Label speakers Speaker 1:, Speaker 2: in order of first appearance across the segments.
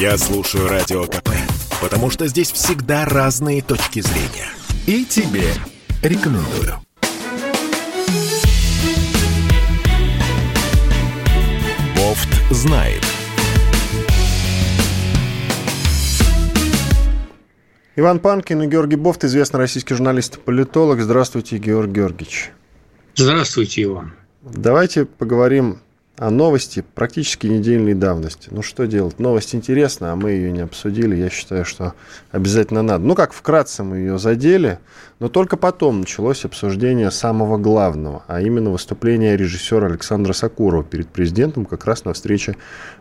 Speaker 1: Я слушаю Радио КП, потому что здесь всегда разные точки зрения. И тебе рекомендую. Бофт знает.
Speaker 2: Иван Панкин и Георгий Бофт, известный российский журналист и политолог. Здравствуйте, Георгий Георгиевич.
Speaker 3: Здравствуйте, Иван.
Speaker 2: Давайте поговорим о новости практически недельной давности. Ну, что делать? Новость интересна, а мы ее не обсудили. Я считаю, что обязательно надо. Ну, как вкратце мы ее задели, но только потом началось обсуждение самого главного, а именно выступление режиссера Александра Сакурова перед президентом как раз на встрече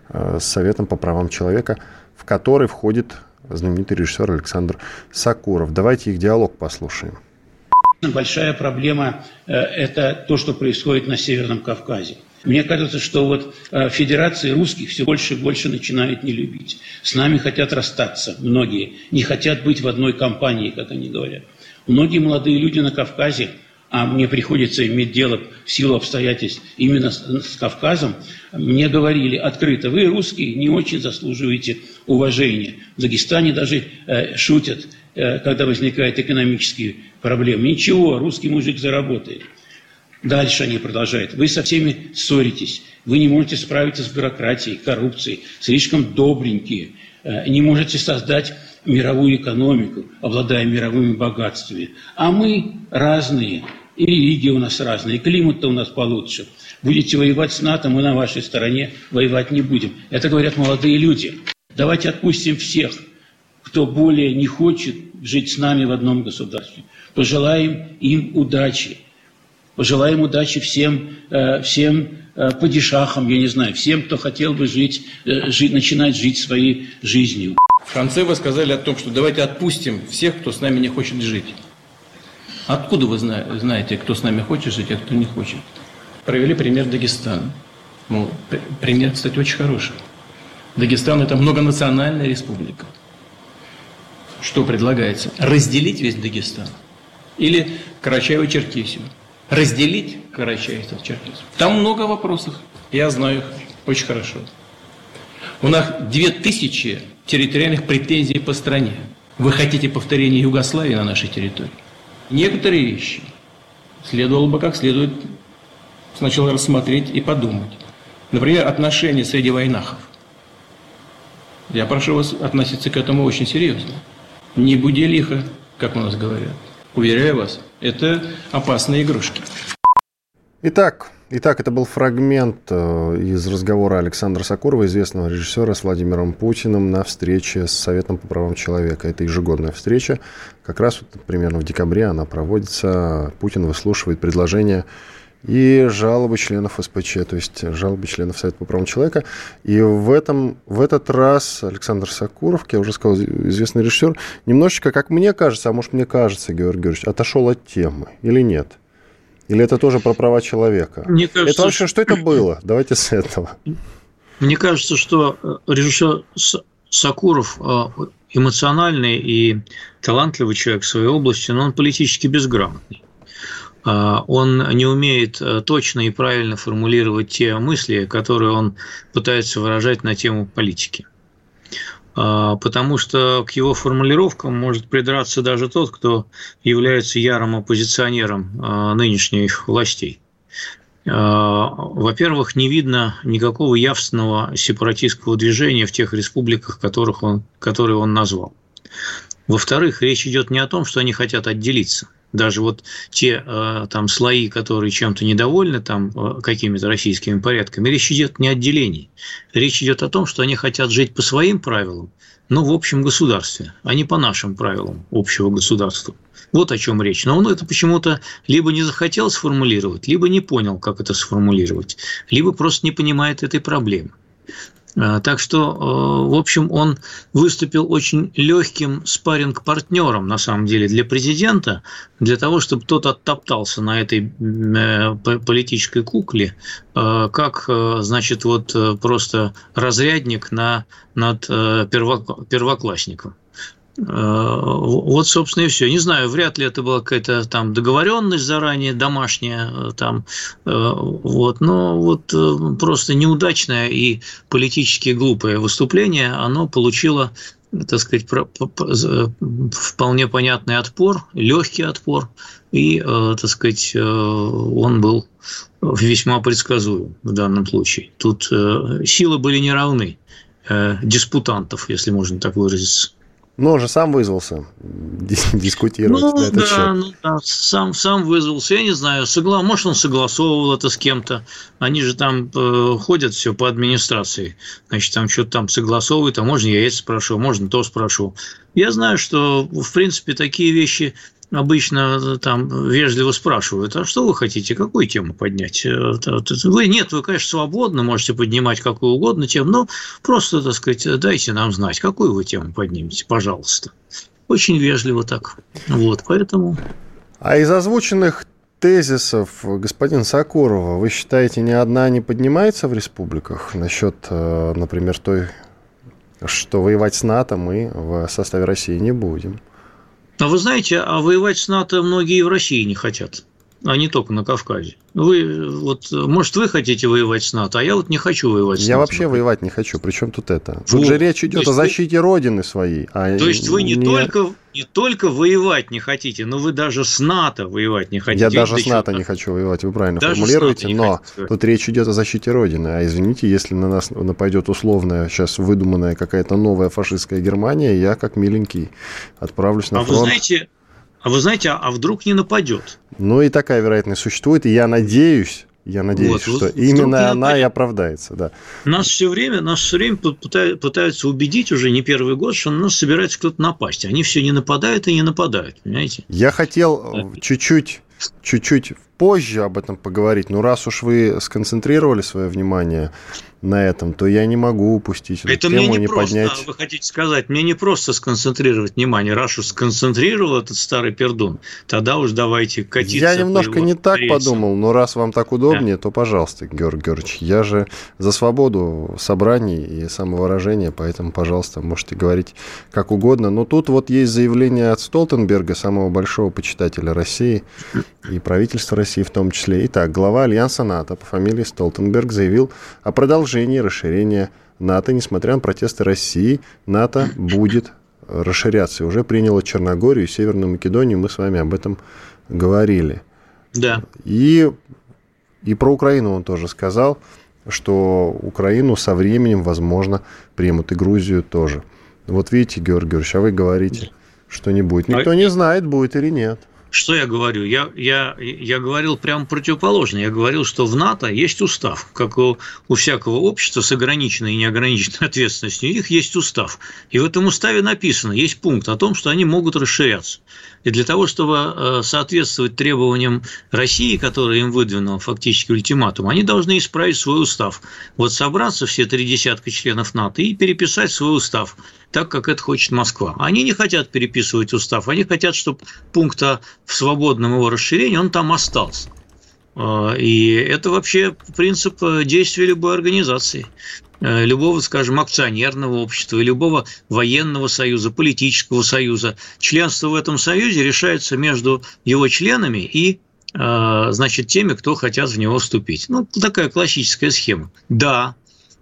Speaker 2: э, с Советом по правам человека, в который входит знаменитый режиссер Александр Сакуров. Давайте их диалог послушаем.
Speaker 3: Большая проблема э, – это то, что происходит на Северном Кавказе. Мне кажется, что вот э, Федерации русских все больше и больше начинают не любить. С нами хотят расстаться многие, не хотят быть в одной компании, как они говорят. Многие молодые люди на Кавказе, а мне приходится иметь дело в силу обстоятельств именно с, с Кавказом, мне говорили открыто, вы, русские, не очень заслуживаете уважения. В Дагестане даже э, шутят, э, когда возникают экономические проблемы. Ничего, русский мужик заработает. Дальше они продолжают. Вы со всеми ссоритесь. Вы не можете справиться с бюрократией, коррупцией. Слишком добренькие. Э, не можете создать мировую экономику, обладая мировыми богатствами. А мы разные. И религия у нас разная, и климат-то у нас получше. Будете воевать с НАТО, мы на вашей стороне воевать не будем. Это говорят молодые люди. Давайте отпустим всех, кто более не хочет жить с нами в одном государстве. Пожелаем им удачи. Пожелаем удачи всем, э, всем э, падишахам, я не знаю, всем, кто хотел бы жить, э, жить, начинать жить своей жизнью.
Speaker 4: В конце вы сказали о том, что давайте отпустим всех, кто с нами не хочет жить. Откуда вы знаете, кто с нами хочет жить, а кто не хочет? Провели пример Дагестана. Ну, пример, кстати, очень хороший. Дагестан – это многонациональная республика. Что предлагается? Разделить весь Дагестан? Или Карачаево-Черкесию? Разделить Карачаево-Черкесию. Там много вопросов. Я знаю их очень хорошо. У нас две тысячи территориальных претензий по стране. Вы хотите повторения Югославии на нашей территории? Некоторые вещи следовало бы как следует сначала рассмотреть и подумать. Например, отношения среди войнахов. Я прошу вас относиться к этому очень серьезно. Не буди лихо, как у нас говорят. Уверяю вас, это опасные игрушки.
Speaker 2: Итак, Итак, это был фрагмент э, из разговора Александра Сокурова, известного режиссера с Владимиром Путиным на встрече с Советом по правам человека. Это ежегодная встреча. Как раз вот примерно в декабре она проводится. Путин выслушивает предложения и жалобы членов СПЧ, то есть жалобы членов Совета по правам человека. И в, этом, в этот раз Александр Сакуров, как я уже сказал, известный режиссер, немножечко, как мне кажется, а может мне кажется, Георгий Георгиевич, отошел от темы или нет? Или это тоже про права человека?
Speaker 3: Мне кажется,
Speaker 2: это вообще, что это было? Давайте с этого.
Speaker 3: Мне кажется, что э, режиссер Сакуров э, эмоциональный и талантливый человек в своей области, но он политически безграмотный. А, он не умеет э, точно и правильно формулировать те мысли, которые он пытается выражать на тему политики. А, потому что к его формулировкам может придраться даже тот, кто является ярым оппозиционером а, нынешних властей. Во-первых, не видно никакого явственного сепаратистского движения в тех республиках, которых он, которые он назвал. Во-вторых, речь идет не о том, что они хотят отделиться даже вот те э, там слои, которые чем-то недовольны там э, какими-то российскими порядками, речь идет не о отделении. Речь идет о том, что они хотят жить по своим правилам, но в общем государстве, а не по нашим правилам общего государства. Вот о чем речь. Но он это почему-то либо не захотел сформулировать, либо не понял, как это сформулировать, либо просто не понимает этой проблемы. А, так что, э, в общем, он выступил очень легким спарринг-партнером, на самом деле, для президента, для того, чтобы тот оттоптался на этой э, политической кукле, э, как, значит, вот просто разрядник на, над первоклассником.
Speaker 5: Вот, собственно, и все. Не знаю, вряд ли это была какая-то там договоренность заранее домашняя, там, вот, но вот просто неудачное и политически глупое выступление, оно получило так сказать, вполне понятный отпор, легкий отпор, и, так сказать, он был весьма предсказуем в данном случае. Тут силы были неравны диспутантов, если можно так выразиться.
Speaker 2: Но он же сам вызвался дискутировать
Speaker 5: ну,
Speaker 2: на этот
Speaker 5: да,
Speaker 2: счет.
Speaker 5: Ну, да, сам, сам вызвался. Я не знаю, согла... может, он согласовывал это с кем-то. Они же там э, ходят все по администрации. Значит, там что-то там согласовывают, а можно я это спрошу, можно то спрошу. Я знаю, что, в принципе, такие вещи обычно э, там вежливо спрашивают, а что вы хотите, какую тему поднять? Э, вы, нет, вы, конечно, свободно, можете поднимать какую угодно тему, но просто, так сказать, дайте нам знать, какую вы тему поднимете, пожалуйста. Очень вежливо так. Вот, поэтому...
Speaker 2: А из озвученных тезисов господина Сокурова, вы считаете, ни одна не поднимается в республиках насчет, э, например, той, что воевать с НАТО мы в составе России не будем?
Speaker 5: А вы знаете, а воевать с НАТО многие в России не хотят, а не только на Кавказе. Вы вот, может, вы хотите воевать с НАТО, а я вот не хочу воевать с
Speaker 2: я
Speaker 5: НАТО.
Speaker 2: Я вообще воевать не хочу. Причем тут это? Тут вот. же речь идет о защите вы... родины своей.
Speaker 5: А То есть вы не, не только не только воевать не хотите, но вы даже с НАТО воевать не хотите.
Speaker 2: Я даже с НАТО не хочу воевать, вы правильно даже формулируете, но тут речь идет о защите Родины. А извините, если на нас нападет условная, сейчас выдуманная какая-то новая фашистская Германия, я как миленький отправлюсь на
Speaker 5: а
Speaker 2: фронт.
Speaker 5: Вы знаете, а вы знаете, а вдруг не нападет?
Speaker 2: Ну и такая вероятность существует, и я надеюсь, я надеюсь, вот, что вот, именно она и оправдается, да.
Speaker 5: Нас все время, нас все время пытаются убедить уже не первый год, что на нас собирается кто-то напасть. Они все не нападают и не нападают, понимаете?
Speaker 2: Я хотел да. чуть-чуть чуть-чуть позже об этом поговорить, но раз уж вы сконцентрировали свое внимание на этом, то я не могу упустить эту
Speaker 5: это
Speaker 2: тему,
Speaker 5: мне не,
Speaker 2: не
Speaker 5: просто,
Speaker 2: поднять.
Speaker 5: Вы хотите сказать, мне не просто сконцентрировать внимание, раз уж сконцентрировал этот старый пердун, тогда уж давайте катиться.
Speaker 2: Я немножко не так рельсам. подумал, но раз вам так удобнее, да. то пожалуйста, Георгий Георгиевич, я же за свободу собраний и самовыражения, поэтому, пожалуйста, можете говорить как угодно. Но тут вот есть заявление от Столтенберга, самого большого почитателя России и правительства России в том числе. Итак, глава Альянса НАТО по фамилии Столтенберг заявил о продолжении продолжении расширения НАТО. Несмотря на протесты России, НАТО будет расширяться. И уже приняло Черногорию и Северную Македонию. Мы с вами об этом говорили.
Speaker 5: Да.
Speaker 2: И, и про Украину он тоже сказал, что Украину со временем, возможно, примут. И Грузию тоже. Вот видите, Георгий Георгиевич, а вы говорите, что не будет. Никто не знает, будет или нет.
Speaker 5: Что я говорю? Я, я, я говорил прямо противоположно. Я говорил, что в НАТО есть устав, как у, у всякого общества с ограниченной и неограниченной ответственностью. У них есть устав. И в этом уставе написано, есть пункт о том, что они могут расширяться. И для того, чтобы э, соответствовать требованиям России, которые им выдвинул фактически ультиматум, они должны исправить свой устав. Вот собраться все три десятка членов НАТО и переписать свой устав так, как это хочет Москва. Они не хотят переписывать устав, они хотят, чтобы пункта в свободном его расширении он там остался. А, и это вообще принцип действия любой организации э, любого, скажем, акционерного общества, любого военного союза, политического союза. Членство в этом союзе решается между его членами и а, значит, теми, кто хотят в него вступить. Ну, такая классическая схема. Да,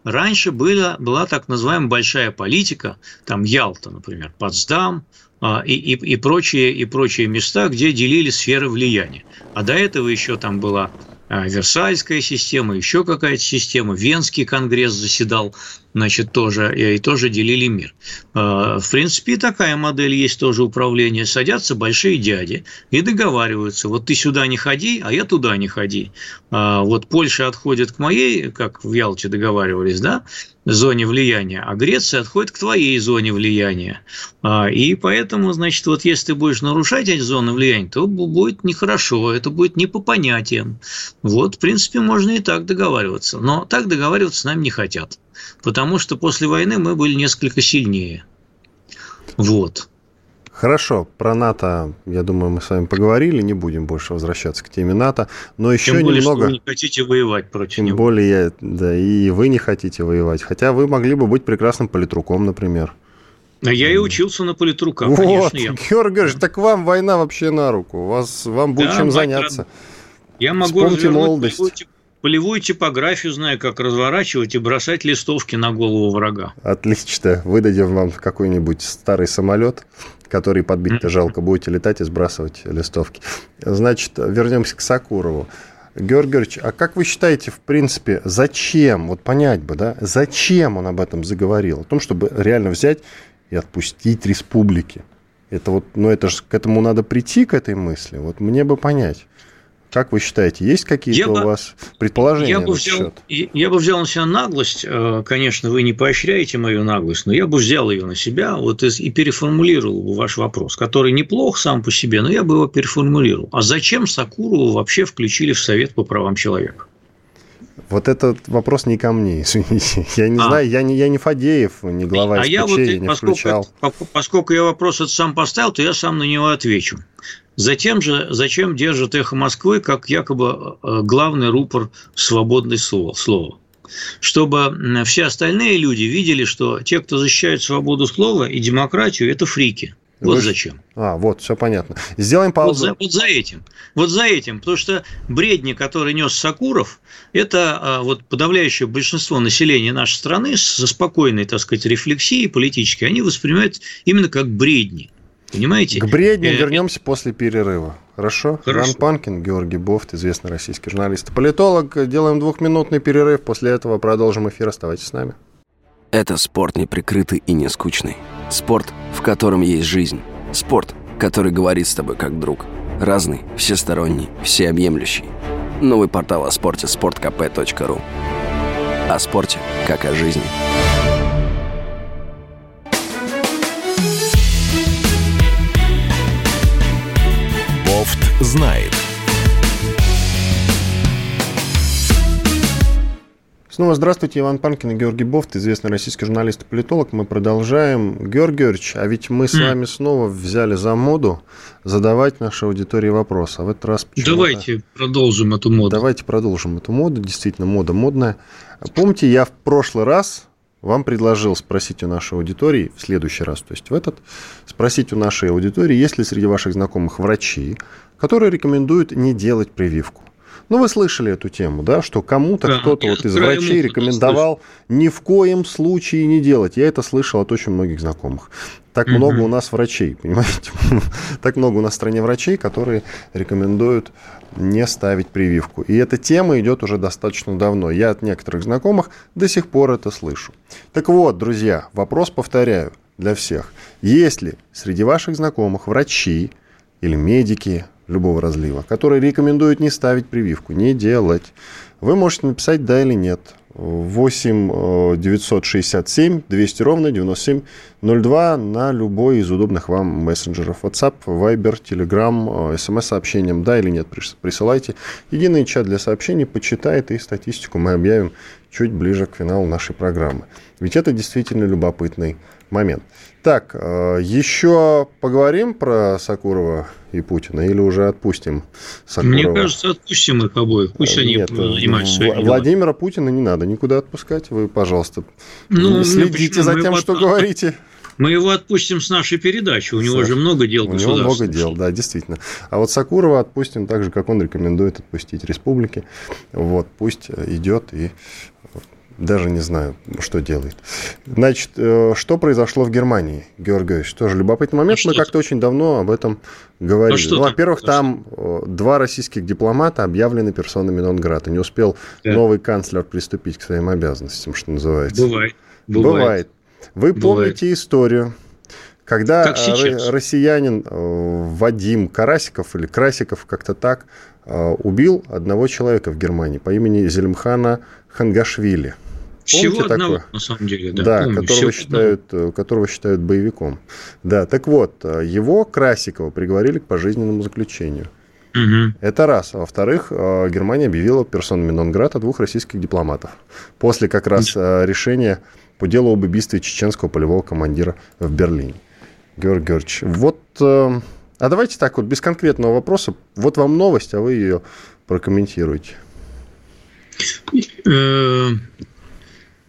Speaker 5: Раньше была, была так называемая большая политика, там Ялта, например, Потсдам а, и, и, и, прочие, и прочие места, где делили сферы влияния. А до этого еще там была Версальская система, еще какая-то система, Венский конгресс заседал, значит, тоже, и тоже делили мир. А, в принципе, такая модель есть тоже управление. Садятся большие дяди и договариваются, вот ты сюда не ходи, а я туда не ходи. А, вот Польша отходит к моей, как в Ялте договаривались, да, зоне влияния, а Греция отходит к твоей зоне влияния. А, и поэтому, значит, вот если ты будешь нарушать эти зоны влияния, то будет нехорошо, это будет не по понятиям. Вот, в принципе, можно и так договариваться. Но так договариваться с нами не хотят. Потому что после войны мы были несколько сильнее. Вот.
Speaker 2: Хорошо, про НАТО, я думаю, мы с вами поговорили, не будем больше возвращаться к теме НАТО, но еще
Speaker 5: Тем более,
Speaker 2: немного...
Speaker 5: Что вы не хотите воевать против
Speaker 2: Тем
Speaker 5: него.
Speaker 2: более, я, да, и вы не хотите воевать, хотя вы могли бы быть прекрасным политруком, например.
Speaker 5: А я и учился на политрука,
Speaker 2: вот,
Speaker 5: конечно. Я...
Speaker 2: Георгий Георгиевич, так вам война вообще на руку. У вас, вам будет
Speaker 5: Да,
Speaker 2: чем заняться.
Speaker 5: Я могу
Speaker 2: Вспомните молодость.
Speaker 5: тип- полевую типографию, знаю, как разворачивать и бросать листовки на голову врага.
Speaker 2: Отлично. Выдадим вам какой-нибудь старый самолет, который подбить-то жалко. Будете летать и сбрасывать листовки. Значит, вернемся к Сакурову. Георгий Георгиевич, а как вы считаете, в принципе, зачем, вот понять бы, да, зачем он об этом заговорил? О том, чтобы реально взять и отпустить республики. Это вот, ну это же к этому надо прийти, к этой мысли. Вот мне бы понять. Как вы считаете, есть какие-то у
Speaker 5: бы-
Speaker 2: вас предположения
Speaker 5: Я бы, взял,
Speaker 2: счет?
Speaker 5: я я бы взял на себя наглость, э, конечно, вы не поощряете мою наглость, но я бы взял ее на себя вот и, и переформулировал бы ваш вопрос, который неплох сам по себе, но я бы его переформулировал. А зачем Сакурову вообще включили в Совет по правам человека?
Speaker 2: Вот этот вопрос не ко мне, извините. Я не
Speaker 5: А.
Speaker 2: знаю, я не, я не Фадеев, не глава
Speaker 5: а я
Speaker 2: СПЧ,
Speaker 5: вот,
Speaker 2: не
Speaker 5: поскольку,
Speaker 2: включал.
Speaker 5: по- поскольку я вопрос этот сам поставил, то я сам на него отвечу. Затем же, зачем держит «Эхо Москвы» как якобы э, главный рупор свободной слова? слова? Чтобы все остальные люди видели, что те, кто защищает свободу слова и демократию, это фрики. Вот
Speaker 2: Вы
Speaker 5: зачем.
Speaker 2: А, вот, все понятно. Сделаем
Speaker 5: Вот
Speaker 2: паузу.
Speaker 5: за, вот за этим. Вот за этим. Потому что бредни, который нес Сакуров, это а, вот подавляющее большинство населения нашей страны со спокойной, так сказать, рефлексией политической, они воспринимают именно как бредни. Понимаете?
Speaker 2: К бредням
Speaker 5: Э,
Speaker 2: вернемся после перерыва. Хорошо?
Speaker 5: Хорошо.
Speaker 2: Иван Панкин, Георгий Бофт, известный российский журналист. Политолог. Делаем двухминутный перерыв. После этого продолжим эфир. Оставайтесь с нами.
Speaker 6: Это спорт неприкрытый и не скучный. Спорт, в котором есть жизнь. Спорт, который говорит с тобой как друг. Разный, всесторонний, всеобъемлющий. Новый портал о спорте – sportkp.ru О спорте, как о жизни.
Speaker 1: Знает.
Speaker 2: Снова здравствуйте, Иван Панкин и Георгий Бофт, известный российский журналист и политолог. Мы продолжаем. Георгий Георгиевич, а ведь мы с
Speaker 5: М.
Speaker 2: вами снова взяли за моду задавать нашей аудитории вопросы. А в этот раз
Speaker 5: Давайте продолжим эту моду.
Speaker 2: Давайте продолжим эту моду. Действительно, мода модная. Помните, я в прошлый раз вам предложил спросить у нашей аудитории, в следующий раз, то есть в этот, спросить у нашей аудитории, есть ли среди ваших знакомых врачи, которые рекомендуют не делать прививку. Ну, вы слышали эту тему, да, что кому-то
Speaker 5: Да,
Speaker 2: кто-то вот из врачей рекомендовал ни в коем случае не делать. Я это слышал от очень многих знакомых. Так
Speaker 5: Мгм.
Speaker 2: много у нас врачей, понимаете? Так много у нас в стране врачей, которые рекомендуют не ставить прививку. И эта тема идет уже достаточно давно. Я от некоторых знакомых до сих пор это слышу. Так вот, друзья, вопрос повторяю для всех. Есть ли среди ваших знакомых врачи или медики любого разлива, которые рекомендуют не ставить прививку, не делать? Вы можете написать «да» или «нет». 8 э, 967 200 ровно 9702 на любой из удобных вам мессенджеров. WhatsApp, Viber, Telegram, э, смс-сообщением «да» или «нет» прис- присылайте. Единый чат для сообщений почитает и статистику мы объявим чуть ближе к финалу нашей программы. Ведь это действительно любопытный момент. Так, э, еще поговорим про Сакурова и Путина или уже отпустим Сакурова?
Speaker 5: Мне кажется, отпустим их обоих. Пусть они
Speaker 2: Нет,
Speaker 5: занимаются
Speaker 2: Вла-
Speaker 5: своими делами.
Speaker 2: Владимира Путина не надо никуда отпускать. Вы, пожалуйста,
Speaker 5: Ну,
Speaker 2: следите
Speaker 5: почему?
Speaker 2: за
Speaker 5: Мы
Speaker 2: тем,
Speaker 5: его
Speaker 2: что
Speaker 5: от-
Speaker 2: говорите.
Speaker 5: Мы его отпустим с нашей передачи. У него
Speaker 2: Саш,
Speaker 5: же много дел
Speaker 2: У него много дел, да, действительно. А вот Сакурова отпустим так же, как он рекомендует отпустить республики. Вот, пусть идет и даже не знаю, что делает. Значит, э, что произошло в Германии, Георгиевич? Тоже любопытный момент.
Speaker 5: Ну,
Speaker 2: Мы
Speaker 5: что
Speaker 2: как-то очень давно об этом говорили.
Speaker 5: Ну, что
Speaker 2: Ну, во-первых,
Speaker 5: произошло?
Speaker 2: там э, два российских дипломата объявлены персонами нон-грата. Не успел
Speaker 5: Да.
Speaker 2: новый канцлер приступить к своим обязанностям, что называется.
Speaker 5: Бывает. Бывает.
Speaker 2: Вы помните историю, когда ро- россиянин э, Вадим Карасиков или Красиков, как-то так, э, убил одного человека в Германии по имени Зелимхана Хангашвили.
Speaker 5: Всего
Speaker 2: Помните
Speaker 5: одного,
Speaker 2: такое?
Speaker 5: на самом деле. Да,
Speaker 2: Да,
Speaker 5: помню.
Speaker 2: которого,
Speaker 5: Всего
Speaker 2: считают, э, которого считают боевиком. Да, так вот, э, его, Красикова, приговорили к пожизненному заключению.
Speaker 5: одного. Мгм.
Speaker 2: Это раз. А во-вторых, э, Германия объявила персонами нон-грата двух российских дипломатов. После как раз э, решения по делу об убийстве чеченского полевого командира в Берлине. Георгий Георгиевич, вот... э, А давайте так вот, без конкретного вопроса. Вот вам новость, а вы ее прокомментируете.
Speaker 5: Э,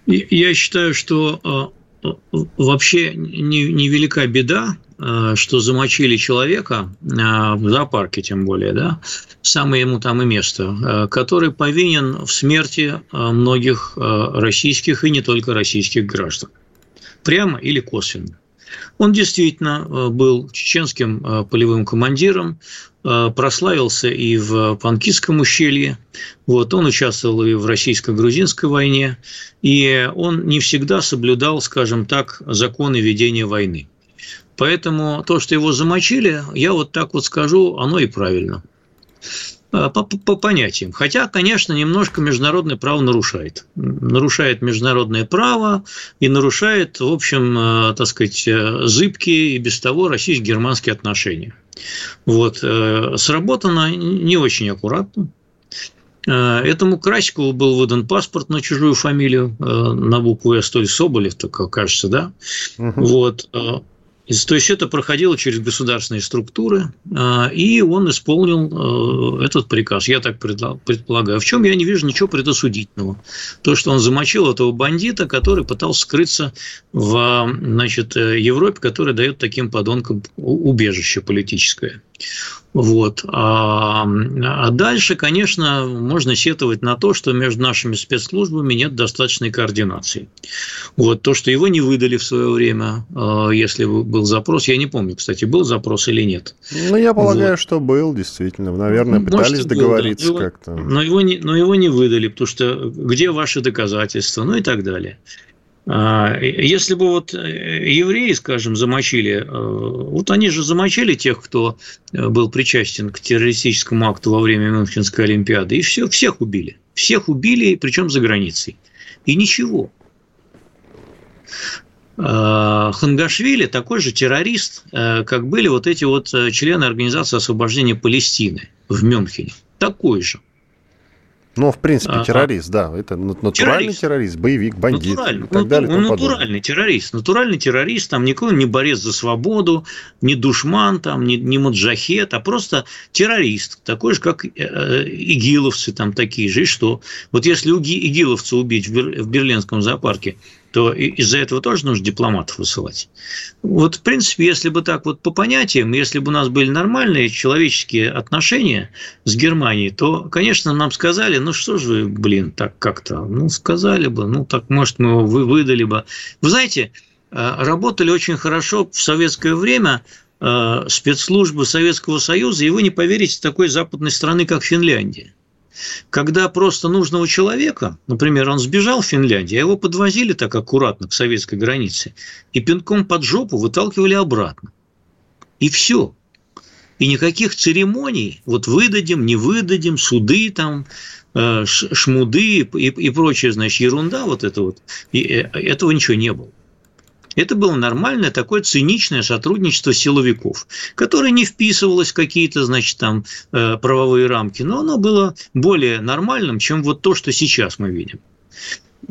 Speaker 5: Я считаю, что э, вообще невелика не беда, что замочили человека э, в зоопарке, тем более, да, самое ему там и место, который повинен в смерти многих российских и не только российских граждан. Прямо или косвенно. Он действительно был чеченским полевым командиром, Э, прославился и в Панкистском ущелье, вот, он участвовал и в российско-грузинской войне, и он не всегда соблюдал, скажем так, законы ведения войны. Поэтому то, что его замочили, я вот так вот скажу, оно и правильно. Э, по, по понятиям. Хотя, конечно, немножко международное право нарушает. Нарушает международное право и нарушает, в общем, э, так сказать, зыбкие и без того российско-германские отношения. Вот. Э, сработано не очень аккуратно. Э, этому Красикову был выдан паспорт на чужую фамилию, э, на букву «С», то есть Соболев, так кажется, да? Угу. Вот. То есть это проходило через государственные структуры, а, и он исполнил э, этот приказ, я так предполагаю. В чем я не вижу ничего предосудительного. То, что он замочил этого бандита, который пытался скрыться в значит, э, Европе, которая дает таким подонкам убежище политическое. Вот. А, а дальше, конечно, можно сетовать на то, что между нашими спецслужбами нет достаточной координации. Вот. То, что его не выдали в свое время, а, если был запрос, я не помню, кстати, был запрос или нет.
Speaker 2: Ну, я полагаю, вот. что был, действительно. Наверное, пытались Может, договориться
Speaker 5: был,
Speaker 2: да. как-то.
Speaker 5: Но его, не, но его не выдали, потому что где ваши доказательства, ну и так далее. А, если бы вот э, евреи, скажем, замочили, э, вот они же замочили тех, кто э, был причастен к террористическому акту во время Мюнхенской Олимпиады, и все, всех убили. Всех убили, причем за границей. И ничего. А, Хангашвили такой же террорист, как были вот эти вот члены Организации освобождения Палестины в Мюнхене. Такой же.
Speaker 2: Ну, в принципе, а, террорист, да. Это натуральный террорист, террорист боевик, бандит
Speaker 5: натуральный, и так далее. Ну, натуральный террорист. Натуральный террорист, там никакой не борец за свободу, не душман, там, не, не маджахет, а просто террорист. Такой же, как э, э игиловцы там такие же. И что? Вот если игиловца убить в, Бер, в Берлинском зоопарке, то из-за этого тоже нужно дипломатов высылать. Вот, в принципе, если бы так вот по понятиям, если бы у нас были нормальные человеческие отношения с Германией, то, конечно, нам сказали, ну что же вы, блин, так как-то, ну сказали бы, ну так, может, мы его выдали бы. Вы знаете, э, работали очень хорошо в советское время э, спецслужбы Советского Союза, и вы не поверите, такой западной страны, как Финляндия когда просто нужного человека, например, он сбежал в Финляндию, а его подвозили так аккуратно к советской границе и пинком под жопу выталкивали обратно. И все. И никаких церемоний, вот выдадим, не выдадим, суды там, э, шмуды и, прочая, значит, ерунда вот это вот, и э, этого ничего не было. Это было нормальное такое циничное сотрудничество силовиков, которое не вписывалось в какие-то, значит, там э, правовые рамки, но оно было более нормальным, чем вот то, что сейчас мы видим.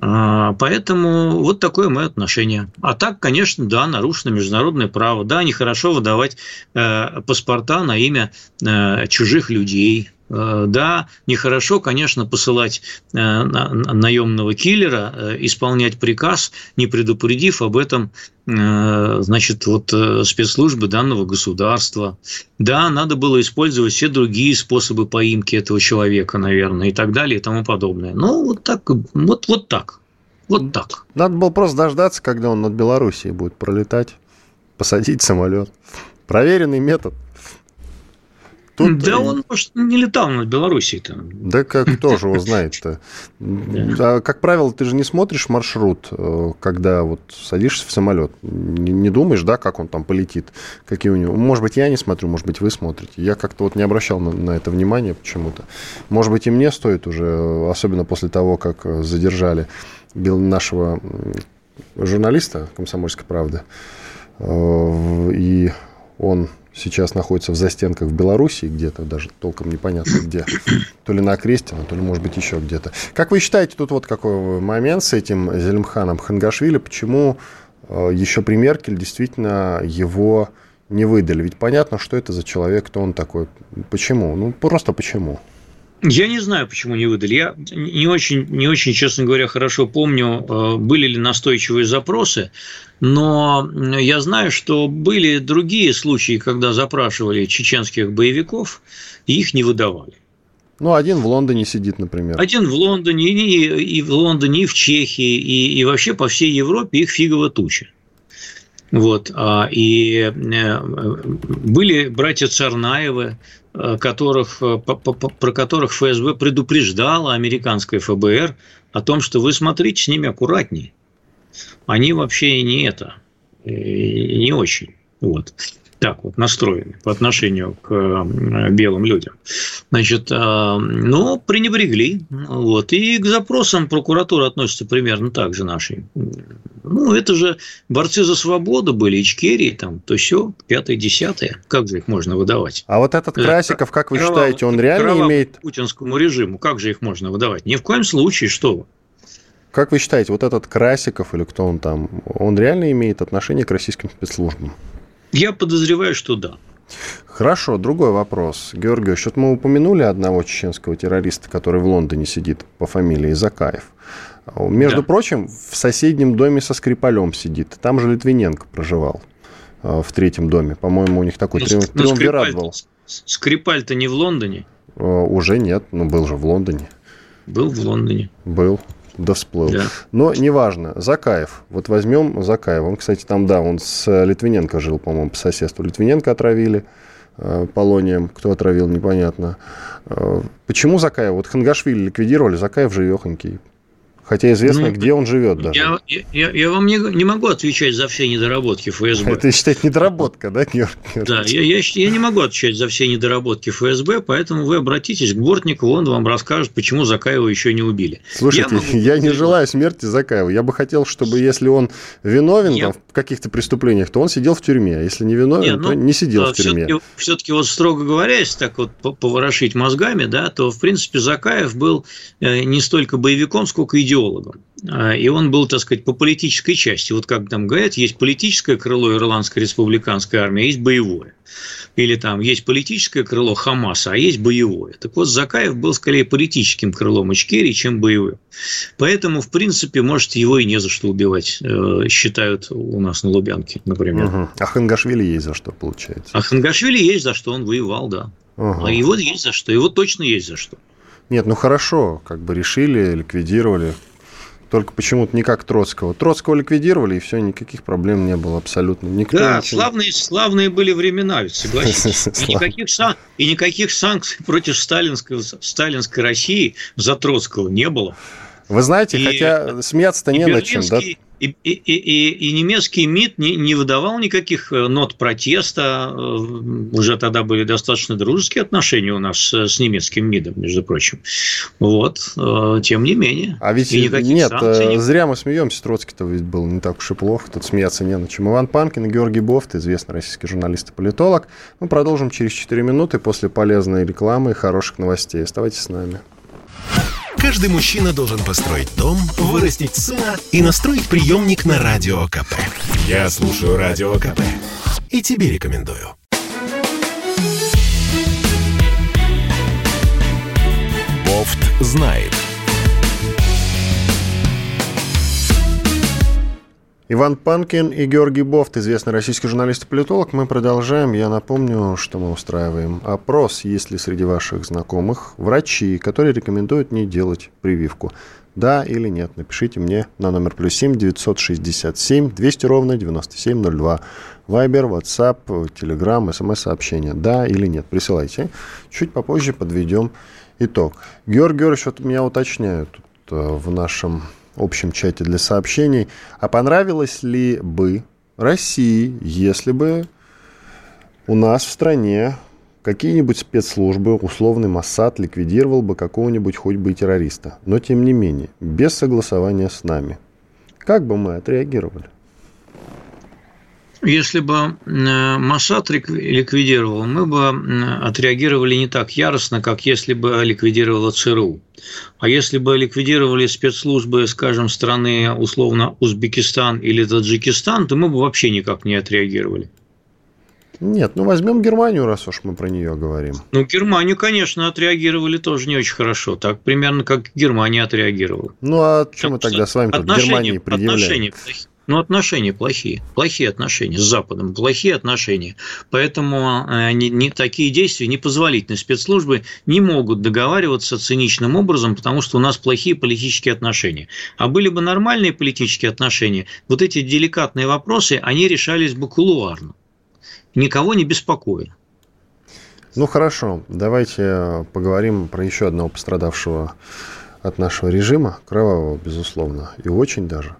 Speaker 5: А, поэтому вот такое мое отношение. А так, конечно, да, нарушено международное право. Да, нехорошо выдавать э, паспорта на имя э, чужих людей. Э, да, нехорошо, конечно, посылать э, наемного киллера, э, исполнять приказ, не предупредив об этом значит, вот спецслужбы данного государства. Да, надо было использовать все другие способы поимки этого человека, наверное, и так далее, и тому подобное. Ну, вот так, вот, вот так. Вот так.
Speaker 2: Надо было просто дождаться, когда он над Белоруссией будет пролетать, посадить самолет. Проверенный метод.
Speaker 5: Тут... Да он, может, не летал над Белоруссией там.
Speaker 2: Да как, кто же его знает-то? А, как правило, ты же не смотришь маршрут, э, когда вот садишься в самолет. Не, не думаешь, да, как он там полетит, какие у него... Может быть, я не смотрю, может быть, вы смотрите. Я как-то вот не обращал на, на это внимания почему-то. Может быть, и мне стоит уже, особенно после того, как задержали нашего журналиста «Комсомольской правды», э, и он сейчас находится в застенках в Белоруссии где-то, даже толком непонятно где. То ли на Окрестино, то ли, может быть, еще где-то. Как вы считаете, тут вот какой момент с этим Зелимханом Хангашвили, почему э, еще при Меркель действительно его не выдали? Ведь понятно, что это за человек, кто он такой. Почему? Ну, просто почему?
Speaker 5: Я не знаю, почему не выдали. Я не очень, не очень, честно говоря, хорошо помню, э, были ли настойчивые запросы, но я знаю, что были другие случаи, когда запрашивали чеченских боевиков, и их не выдавали.
Speaker 2: Ну, один в Лондоне сидит, например.
Speaker 5: Один в Лондоне, и, и в Лондоне, и в Чехии, и, и вообще по всей Европе их фигово туча. Вот. А, и э, были братья Царнаевы, э, которых, э, про которых ФСБ предупреждала американское ФБР о том, что вы смотрите с ними аккуратнее. Они вообще не это, не очень. Вот так вот настроены по отношению к э, белым людям. Значит, э, ну, пренебрегли. Вот. И к запросам прокуратуры относятся примерно так же наши. Ну, это же борцы за свободу были, Ичкерии, там, то все, пятое, десятое. Как же их можно выдавать?
Speaker 2: А вот этот Красиков, как вы считаете, он реально имеет...
Speaker 5: путинскому режиму, как же их можно выдавать? Ни в коем случае, что вы.
Speaker 2: Как вы считаете, вот этот Красиков или кто он там, он реально имеет отношение к российским спецслужбам?
Speaker 5: Я подозреваю, что да.
Speaker 2: Хорошо, другой вопрос. Георгий, что мы упомянули одного чеченского террориста, который в Лондоне сидит по фамилии Закаев. Между да. прочим, в соседнем доме со Скрипалем сидит. Там же Литвиненко проживал э, в третьем доме. По-моему, у них такой ну, триум- триумвират был.
Speaker 5: Скрипаль-то не в Лондоне?
Speaker 2: Э, уже нет, но был же в Лондоне.
Speaker 5: Был в Лондоне.
Speaker 2: Был. Да всплыл. Да. Но неважно. Закаев. Вот возьмем Закаева. Он, кстати, там, да, он с Литвиненко жил, по-моему, по соседству. Литвиненко отравили э, полонием. Кто отравил, непонятно. Э, почему Закаев? Вот Хангашвили ликвидировали, Закаев живехонький. Хотя известно, ну, где он живет даже.
Speaker 5: Я, я, я вам не, не могу отвечать за все недоработки ФСБ.
Speaker 2: Это считать недоработка, да, Георгий?
Speaker 5: Да, я, я, я не могу отвечать за все недоработки ФСБ, поэтому вы обратитесь к Бортникову, он вам расскажет, почему Закаева еще не убили.
Speaker 2: Слушайте, я, я не желаю смерти Закаева. Я бы хотел, чтобы если он виновен я... там, в каких-то преступлениях, то он сидел в тюрьме. А если не виновен, Нет, ну, то не сидел в тюрьме.
Speaker 5: Все-таки, все-таки вот строго говоря, если так вот поворошить мозгами, да, то, в принципе, Закаев был э, не столько боевиком, сколько идеологом идеологом. А, и он был, так сказать, по политической части. Вот как там говорят, есть политическое крыло Ирландской республиканской армии, а есть боевое. Или там есть политическое крыло Хамаса, а есть боевое. Так вот, Закаев был скорее политическим крылом Ичкерии, чем боевым. Поэтому, в принципе, может, его и не за что убивать, э, считают у нас на Лубянке, например.
Speaker 2: Угу. А Хангашвили есть за что, получается?
Speaker 5: А Хангашвили есть за что, он воевал, да. Угу. А его есть за что, его точно есть за что.
Speaker 2: Нет, ну хорошо, как бы решили, ликвидировали. Только почему-то не как Троцкого. Троцкого ликвидировали, и все, никаких проблем не было абсолютно.
Speaker 5: Никто да, ничего... славные, славные были времена, ведь согласитесь. И никаких, сан... и никаких санкций против сталинской, сталинской России за Троцкого не было.
Speaker 2: Вы знаете, и, хотя смеяться-то не на чем, да?
Speaker 5: И, и, и, и немецкий МИД не, не выдавал никаких э, нот протеста. Э, уже тогда были достаточно дружеские отношения у нас с немецким МИДом, между прочим. Вот, э, тем не менее.
Speaker 2: А ведь нет, санкций... зря мы смеемся. Троцкий-то ведь был не так уж и плохо. Тут смеяться не на чем. Иван Панкин и Георгий Бофт, известный российский журналист и политолог. Мы продолжим через 4 минуты после полезной рекламы и хороших новостей. Оставайтесь с нами.
Speaker 1: Каждый мужчина должен построить дом, вырастить сына и настроить приемник на Радио КП. Я слушаю Радио КП и тебе рекомендую. Бофт знает.
Speaker 2: Иван Панкин и Георгий Бофт, известный российский журналист и политолог. Мы продолжаем. Я напомню, что мы устраиваем опрос, есть ли среди ваших знакомых врачи, которые рекомендуют не делать прививку. Да или нет? Напишите мне на номер плюс семь девятьсот шестьдесят семь двести ровно девяносто семь ноль два. Вайбер, Ватсап, Телеграм, СМС-сообщение. Да или нет? Присылайте. Чуть попозже подведем итог. Георгий Георгиевич, вот меня уточняют э, в нашем общем чате для сообщений. А понравилось ли бы России, если бы у нас в стране какие-нибудь спецслужбы, условный Моссад ликвидировал бы какого-нибудь хоть бы и террориста, но тем не менее, без согласования с нами. Как бы мы отреагировали?
Speaker 5: Если бы э, Масад ликвидировал, мы бы отреагировали не так яростно, как если бы ликвидировала ЦРУ. А если бы ликвидировали спецслужбы, скажем, страны условно Узбекистан или Таджикистан, то мы бы вообще никак не отреагировали.
Speaker 2: Нет, ну возьмем Германию, раз уж мы про нее говорим.
Speaker 5: Ну, Германию, конечно, отреагировали тоже не очень хорошо. Так примерно как Германия отреагировала.
Speaker 2: Ну, а чем мы тогда с вами тут Германии предъявляем? Отношения
Speaker 5: ну, отношения плохие. Плохие отношения с Западом. Плохие отношения. Поэтому э, не, такие действия непозволительные. Спецслужбы не могут договариваться циничным образом, потому что у нас плохие политические отношения. А были бы нормальные политические отношения, вот эти деликатные вопросы, они решались бы кулуарно. Никого не беспокоя.
Speaker 2: Ну, хорошо. Давайте поговорим про еще одного пострадавшего от нашего режима, кровавого, безусловно, и очень даже.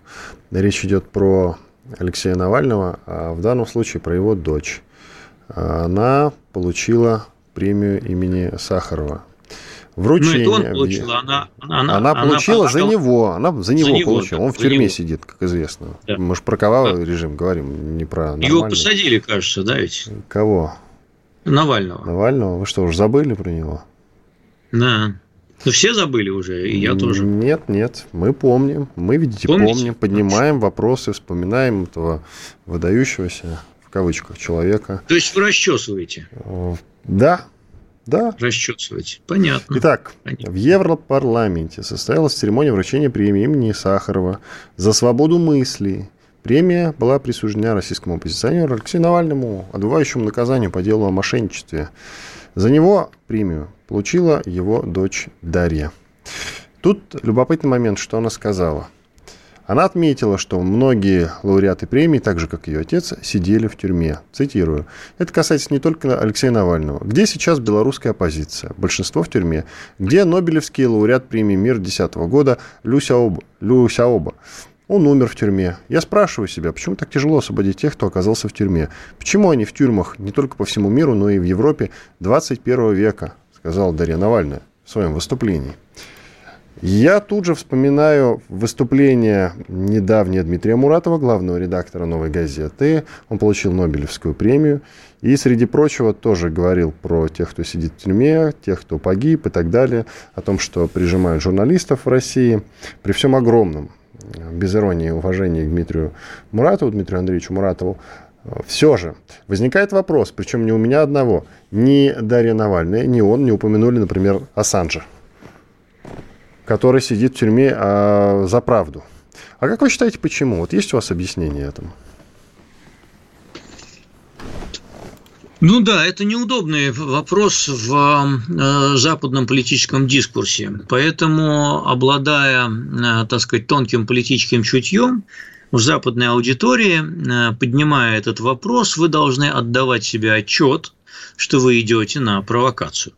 Speaker 2: Речь идет про Алексея Навального, а в данном случае про его дочь. Она получила премию имени Сахарова.
Speaker 5: Вручение. Ну, это он получил, она,
Speaker 2: она, она получила она за него, она за него, за него получила. Да, он в тюрьме него. сидит, как известно. Да. Мы же про кровавый да. режим говорим, не про нормальный.
Speaker 5: Его посадили, кажется, да ведь?
Speaker 2: Кого?
Speaker 5: Навального.
Speaker 2: Навального? Вы что, уже забыли про него?
Speaker 5: Да. Ну, все забыли уже, и я тоже.
Speaker 2: Нет, нет, мы помним. Мы, видите, Помните? помним, поднимаем вопросы, вспоминаем этого выдающегося, в кавычках, человека.
Speaker 5: То есть вы расчесываете?
Speaker 2: Да, да.
Speaker 5: Расчесываете. Понятно.
Speaker 2: Итак,
Speaker 5: Понятно.
Speaker 2: в Европарламенте состоялась церемония вручения премии имени Сахарова за свободу мысли. Премия была присуждена российскому оппозиционеру Алексею Навальному, отбывающему наказание по делу о мошенничестве. За него премию получила его дочь Дарья. Тут любопытный момент, что она сказала. Она отметила, что многие лауреаты премии, так же как ее отец, сидели в тюрьме. Цитирую. Это касается не только Алексея Навального. Где сейчас белорусская оппозиция? Большинство в тюрьме. Где Нобелевский лауреат премии «Мир» 2010 года Лю Сяоба? Лю Сяоба? Он умер в тюрьме. Я спрашиваю себя, почему так тяжело освободить тех, кто оказался в тюрьме? Почему они в тюрьмах не только по всему миру, но и в Европе 21 века? Сказала Дарья Навальная в своем выступлении. Я тут же вспоминаю выступление недавнее Дмитрия Муратова, главного редактора «Новой газеты». Он получил Нобелевскую премию. И, среди прочего, тоже говорил про тех, кто сидит в тюрьме, тех, кто погиб и так далее, о том, что прижимают журналистов в России. При всем огромном, без иронии, уважении к Дмитрию Муратову, Дмитрию Андреевичу Муратову, все же возникает вопрос, причем не у меня одного, ни Дарья Навальная, ни он не упомянули, например, Ассанжа, который сидит в тюрьме а, за правду. А как вы считаете, почему? Вот есть у вас объяснение этому?
Speaker 5: Ну да, это неудобный вопрос в э, западном политическом дискурсе. Поэтому, обладая, э, так сказать, тонким политическим чутьем, в западной аудитории, э, поднимая этот вопрос, вы должны отдавать себе отчет, что вы идете на провокацию.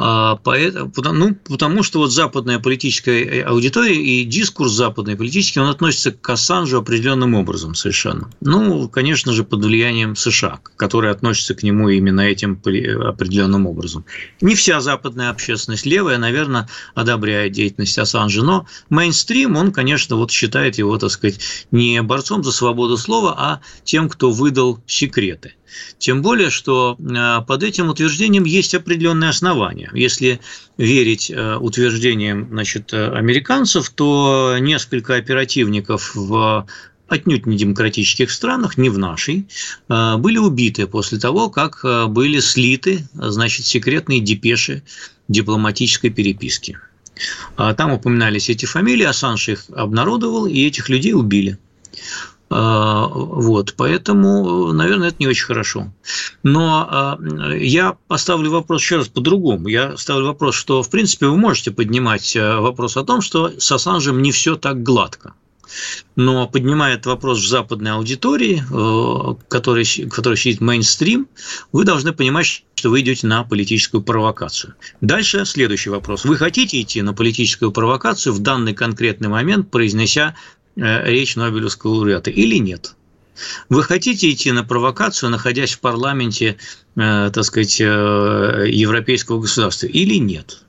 Speaker 5: А, поэтому, ну, потому что вот западная политическая э, аудитория и дискурс западной политический, он относится к Ассанжу определенным образом совершенно. Ну, конечно же, под влиянием США, которые относятся к нему именно этим определенным образом. Не вся западная общественность левая, наверное, одобряет деятельность Ассанжа, но мейнстрим, он, конечно, вот считает его, так сказать, не борцом за свободу слова, а тем, кто выдал секреты. Тем более, что э, под этим утверждением есть определенные основания. Если верить э, утверждениям значит, американцев, то несколько оперативников в отнюдь не демократических странах, не в нашей, э, были убиты после того, как были слиты значит, секретные депеши дипломатической переписки. А там упоминались эти фамилии, Ассанж их обнародовал, и этих людей убили. А, вот, поэтому, наверное, это не очень хорошо. Но а, я поставлю вопрос еще раз по-другому. Я ставлю вопрос, что, в принципе, вы можете поднимать а, вопрос о том, что с Ассанжем не все так гладко. Но поднимает вопрос в западной аудитории, который, который сидит мейнстрим, вы должны понимать, что вы идете на политическую провокацию. Дальше следующий вопрос. Вы хотите идти на политическую провокацию в данный конкретный момент, произнеся Э, речь Нобелевского лауреата или нет? Вы хотите идти на провокацию, находясь в парламенте, э, так сказать, э, европейского государства или нет?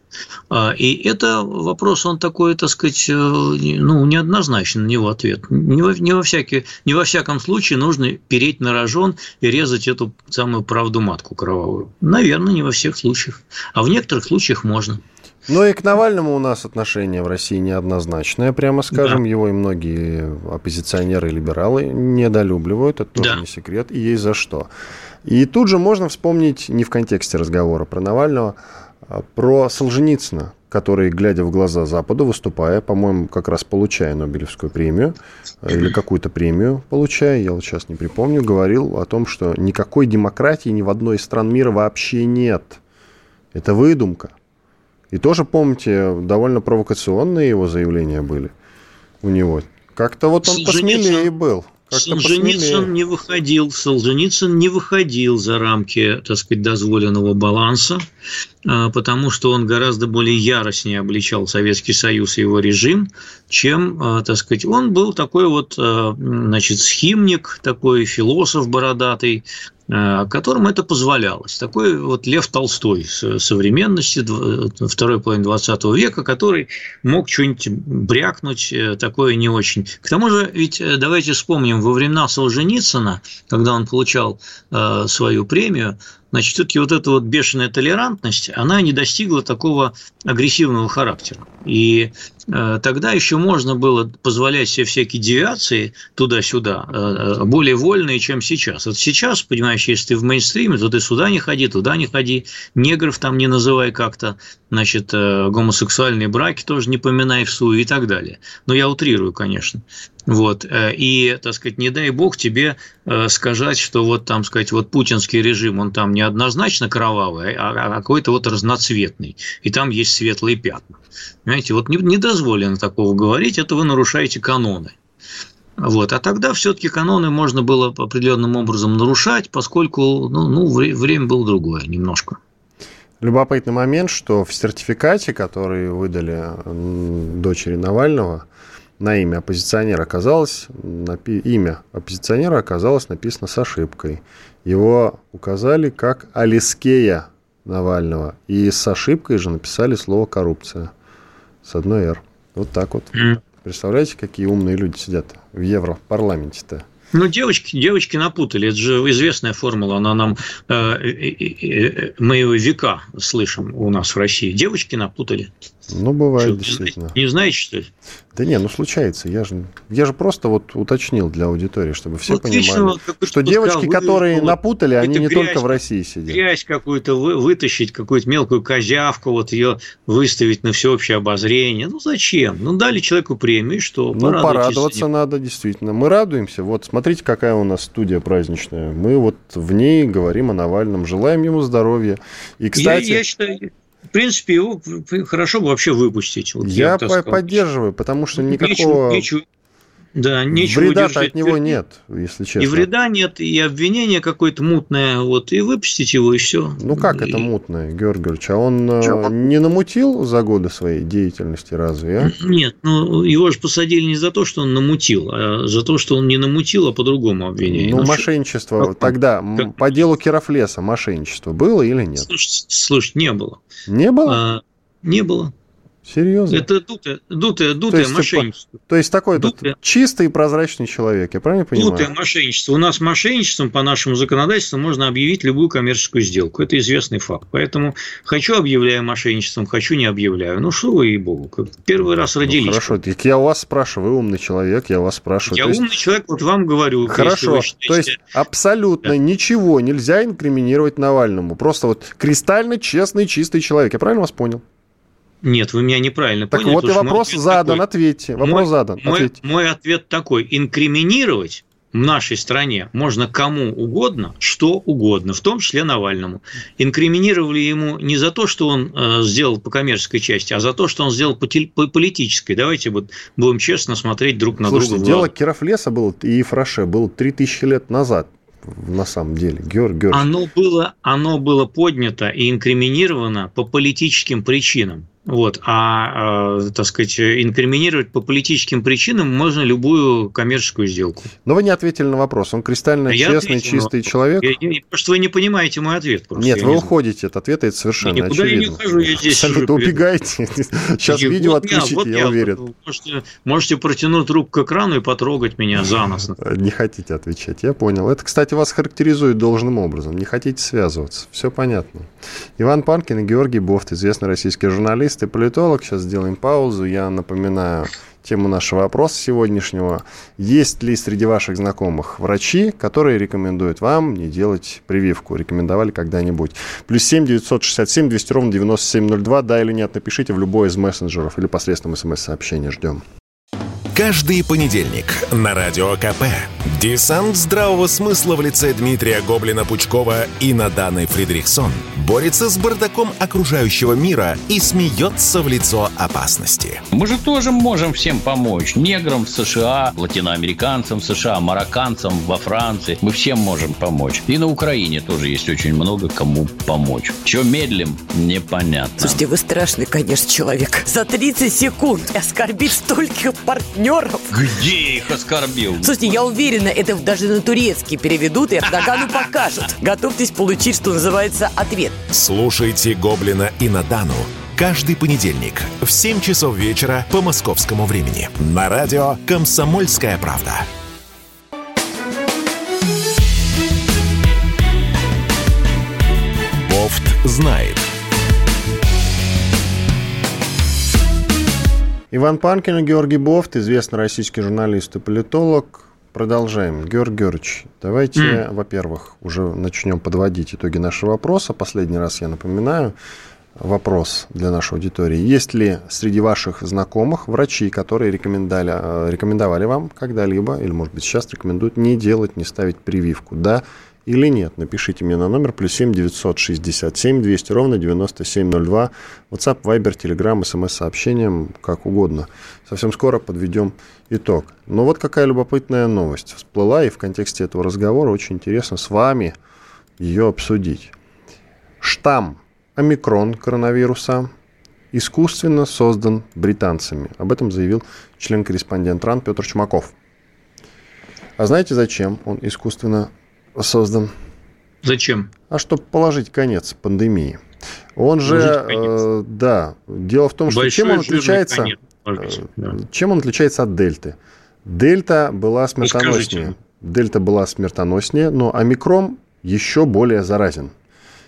Speaker 5: А, и это вопрос, он такой, так сказать, ну, неоднозначный на него ответ. Не во, не, во всякий, не во всяком случае нужно переть на рожон и резать эту самую правду матку кровавую. Наверное, не во всех случаях. А в некоторых случаях можно.
Speaker 2: Ну и к Навальному у нас отношение в России неоднозначное, прямо скажем. Да. Его и многие оппозиционеры и либералы недолюбливают, это тоже да. не секрет, и есть за что. И тут же можно вспомнить, не в контексте разговора про Навального, про Солженицына, который, глядя в глаза Западу, выступая, по-моему, как раз получая Нобелевскую премию или какую-то премию получая, я вот сейчас не припомню, говорил о том, что никакой демократии ни в одной из стран мира вообще нет. Это выдумка. И тоже, помните, довольно провокационные его заявления были у него. Как-то вот он посмелее был.
Speaker 5: Солженицын не выходил, Солженицын не выходил за рамки, так сказать, дозволенного баланса, а, потому что он гораздо более яростнее обличал Советский Союз и его режим, чем, а, так сказать, он был такой вот, а, значит, схимник, такой философ бородатый, которым это позволялось. Такой вот Лев Толстой современности, второй половины 20 века, который мог что-нибудь брякнуть, э, такое не очень. К тому же, ведь э, давайте вспомним, во времена Солженицына, когда он получал свою премию, Значит, все-таки вот эта вот бешеная толерантность, она не достигла такого агрессивного характера. И э, тогда еще можно было позволять себе всякие девиации туда-сюда, э, э, более вольные, чем сейчас. Вот сейчас, понимаешь, если ты в мейнстриме, то ты сюда не ходи, туда не ходи, негров там не называй как-то, значит, э, гомосексуальные браки тоже не поминай в суе и так далее. Но я утрирую, конечно. Вот. Э, и, так сказать, не дай бог тебе э, сказать, что вот там, сказать, вот путинский режим, он там не однозначно кровавый, а, а какой-то вот разноцветный. И там есть светлые пятна. Понимаете, вот не, не дозволено такого говорить, это вы нарушаете каноны. Вот. А тогда все-таки каноны можно было определенным образом нарушать, поскольку ну, ну, время было другое немножко.
Speaker 2: Любопытный момент, что в сертификате, который выдали дочери Навального, на имя оппозиционера оказалось, напи, имя оппозиционера оказалось написано с ошибкой. Его указали как Алискея Навального. И с ошибкой же написали слово «коррупция» с одной «р». Вот так вот. Представляете, какие умные люди сидят в Европарламенте-то?
Speaker 5: Ну, девочки, девочки напутали. Это же известная формула. Она нам э, э, э, мы ее века слышим у нас в России. Девочки напутали.
Speaker 2: Ну, бывает, что, действительно.
Speaker 5: Не знаете, что ли?
Speaker 2: Да не, ну случается. Я же, я же просто вот уточнил для аудитории, чтобы все вот понимали, что девочки, сказал, которые вы, напутали, они не грязь, только в России сидят.
Speaker 5: Грязь какую-то вы, вытащить, какую-то мелкую козявку, вот ее выставить на всеобщее обозрение. Ну зачем? Ну дали человеку премию, что
Speaker 2: Ну порадоваться надо, действительно. Мы радуемся. Вот смотрите, какая у нас студия праздничная. Мы вот в ней говорим о Навальном, желаем ему здоровья. И, кстати...
Speaker 5: Я, я считаю, в принципе, его хорошо бы вообще выпустить.
Speaker 2: Вот я, я поддерживаю, потому что никакого... Нечего, нечего,
Speaker 5: да, нечего
Speaker 2: Вреда от него нет, если честно.
Speaker 5: И вреда нет, и обвинение какое-то мутное, вот, и выпустить его, и все.
Speaker 2: Ну, как и... это мутное, Георгиевич? А он э, Чего? не намутил за годы своей деятельности, разве, а?
Speaker 5: Нет, ну, его же посадили не за то, что он намутил, а за то, что он не намутил, а по другому обвинению.
Speaker 2: Ну, ну мошенничество как, тогда, как... по делу Керафлеса мошенничество было или нет?
Speaker 5: Слушай, слушай не было.
Speaker 2: Не было?
Speaker 5: А, не было.
Speaker 2: Серьезно?
Speaker 5: Это дутое, дутое, дутое то есть, мошенничество.
Speaker 2: То есть такой дутое, чистый и прозрачный человек, я правильно понимаю?
Speaker 5: Дутое мошенничество. У нас мошенничеством по нашему законодательству можно объявить любую коммерческую сделку. Это известный факт. Поэтому хочу объявляю мошенничеством, хочу не объявляю. Ну что вы, ей-богу, первый раз ну, родились. Ну,
Speaker 2: хорошо, так я у вас спрашиваю, вы умный человек, я вас спрашиваю.
Speaker 5: Я умный есть... человек, вот вам говорю.
Speaker 2: Хорошо, считаете... то есть абсолютно да. ничего нельзя инкриминировать Навальному. Просто вот кристально честный, чистый человек. Я правильно вас понял?
Speaker 5: Нет, вы меня неправильно
Speaker 2: так
Speaker 5: поняли.
Speaker 2: Так вот и вопрос задан, такой. ответьте. Вопрос мой, задан,
Speaker 5: мой, Мой ответ такой. Инкриминировать в нашей стране можно кому угодно, что угодно, в том числе Навальному. Инкриминировали ему не за то, что он э, сделал по коммерческой части, а за то, что он сделал по, по политической. Давайте вот будем честно смотреть друг на
Speaker 2: Слушайте,
Speaker 5: друга.
Speaker 2: дело Керафлеса было и Фраше было 3000 лет назад на самом деле, Георг Георгиевич?
Speaker 5: Оно было, оно было поднято и инкриминировано по политическим причинам. Вот. А, э, так сказать, инкриминировать по политическим причинам можно любую коммерческую сделку.
Speaker 2: Но вы не ответили на вопрос. Он кристально я честный, чистый человек? Я,
Speaker 5: я, потому что вы не понимаете мой ответ.
Speaker 2: Просто. Нет, вы не уходите знаю. от ответа, это совершенно Никуда очевидно. я не хожу, я здесь Абсолютно убегаете. Сейчас я, видео вот отключите, вот я, я уверен.
Speaker 5: Можете, можете протянуть руку к экрану и потрогать меня за нос.
Speaker 2: Не хотите отвечать, я понял. Это, кстати, вас характеризует должным образом. Не хотите связываться. Все понятно. Иван Панкин и Георгий Бофт, известный российский журналист, журналист и политолог. Сейчас сделаем паузу. Я напоминаю тему нашего опроса сегодняшнего. Есть ли среди ваших знакомых врачи, которые рекомендуют вам не делать прививку? Рекомендовали когда-нибудь? Плюс 7 967 200 ровно 9702. Да или нет, напишите в любой из мессенджеров или посредством смс-сообщения. Ждем.
Speaker 1: Каждый понедельник на Радио КП. Десант здравого смысла в лице Дмитрия Гоблина-Пучкова и Наданы Фридрихсон борется с бардаком окружающего мира и смеется в лицо опасности.
Speaker 7: Мы же тоже можем всем помочь. Неграм в США, латиноамериканцам в США, марокканцам во Франции. Мы всем можем помочь. И на Украине тоже есть очень много кому помочь. Чего медлим, непонятно.
Speaker 8: Слушайте, вы страшный, конечно, человек. За 30 секунд оскорбить стольких партнеров партнеров.
Speaker 7: Где я их оскорбил?
Speaker 8: Слушайте, я уверена, это даже на турецкий переведут и Эрдогану покажут. Готовьтесь получить, что называется, ответ.
Speaker 1: Слушайте «Гоблина» и «Надану» каждый понедельник в 7 часов вечера по московскому времени на радио «Комсомольская правда». Бофт знает.
Speaker 2: Иван Панкин и Георгий Бофт, известный российский журналист и политолог. Продолжаем. Георгий Георгиевич, давайте, mm. во-первых, уже начнем подводить итоги нашего вопроса. Последний раз я напоминаю вопрос для нашей аудитории. Есть ли среди ваших знакомых врачи, которые рекомендовали, э, рекомендовали вам когда-либо, или, может быть, сейчас рекомендуют не делать, не ставить прививку? Да или нет? Напишите мне на номер плюс 7 967 200 ровно 9702. WhatsApp, Viber, Telegram, смс-сообщением, как угодно. Совсем скоро подведем итог. Но вот какая любопытная новость всплыла, и в контексте этого разговора очень интересно с вами ее обсудить. Штамм омикрон коронавируса искусственно создан британцами. Об этом заявил член-корреспондент РАН Петр Чумаков. А знаете, зачем он искусственно создан.
Speaker 5: Зачем?
Speaker 2: А чтобы положить конец пандемии. Он же, э, да, дело в том, что чем он отличается, конец, э, да. чем он отличается от дельты? Дельта была смертоноснее. Дельта была смертоноснее, но омикрон еще более заразен.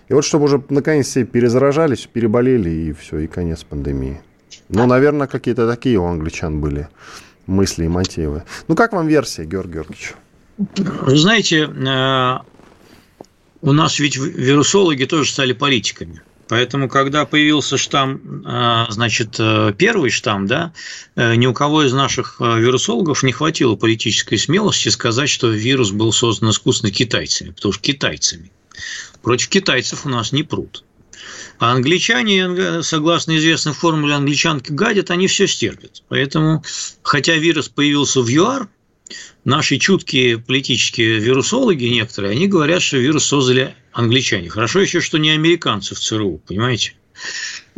Speaker 2: И вот чтобы уже наконец все перезаражались, переболели, и все, и конец пандемии. Ну, наверное, какие-то такие у англичан были мысли и мотивы. Ну, как вам версия, Георгий Георгиевич?
Speaker 5: Вы знаете, э, у нас ведь вирусологи тоже стали политиками. Поэтому, когда появился штамм, э, значит, э, первый штамм, да, ни у кого из наших вирусологов не хватило политической смелости сказать, что вирус был создан искусственно китайцами, потому что китайцами. Против китайцев у нас не прут. А англичане, согласно известной формуле англичанки гадят, они все стерпят. Поэтому, хотя вирус появился в ЮАР, наши чуткие политические вирусологи некоторые, они говорят, что вирус создали англичане. Хорошо еще, что не американцы в ЦРУ, понимаете?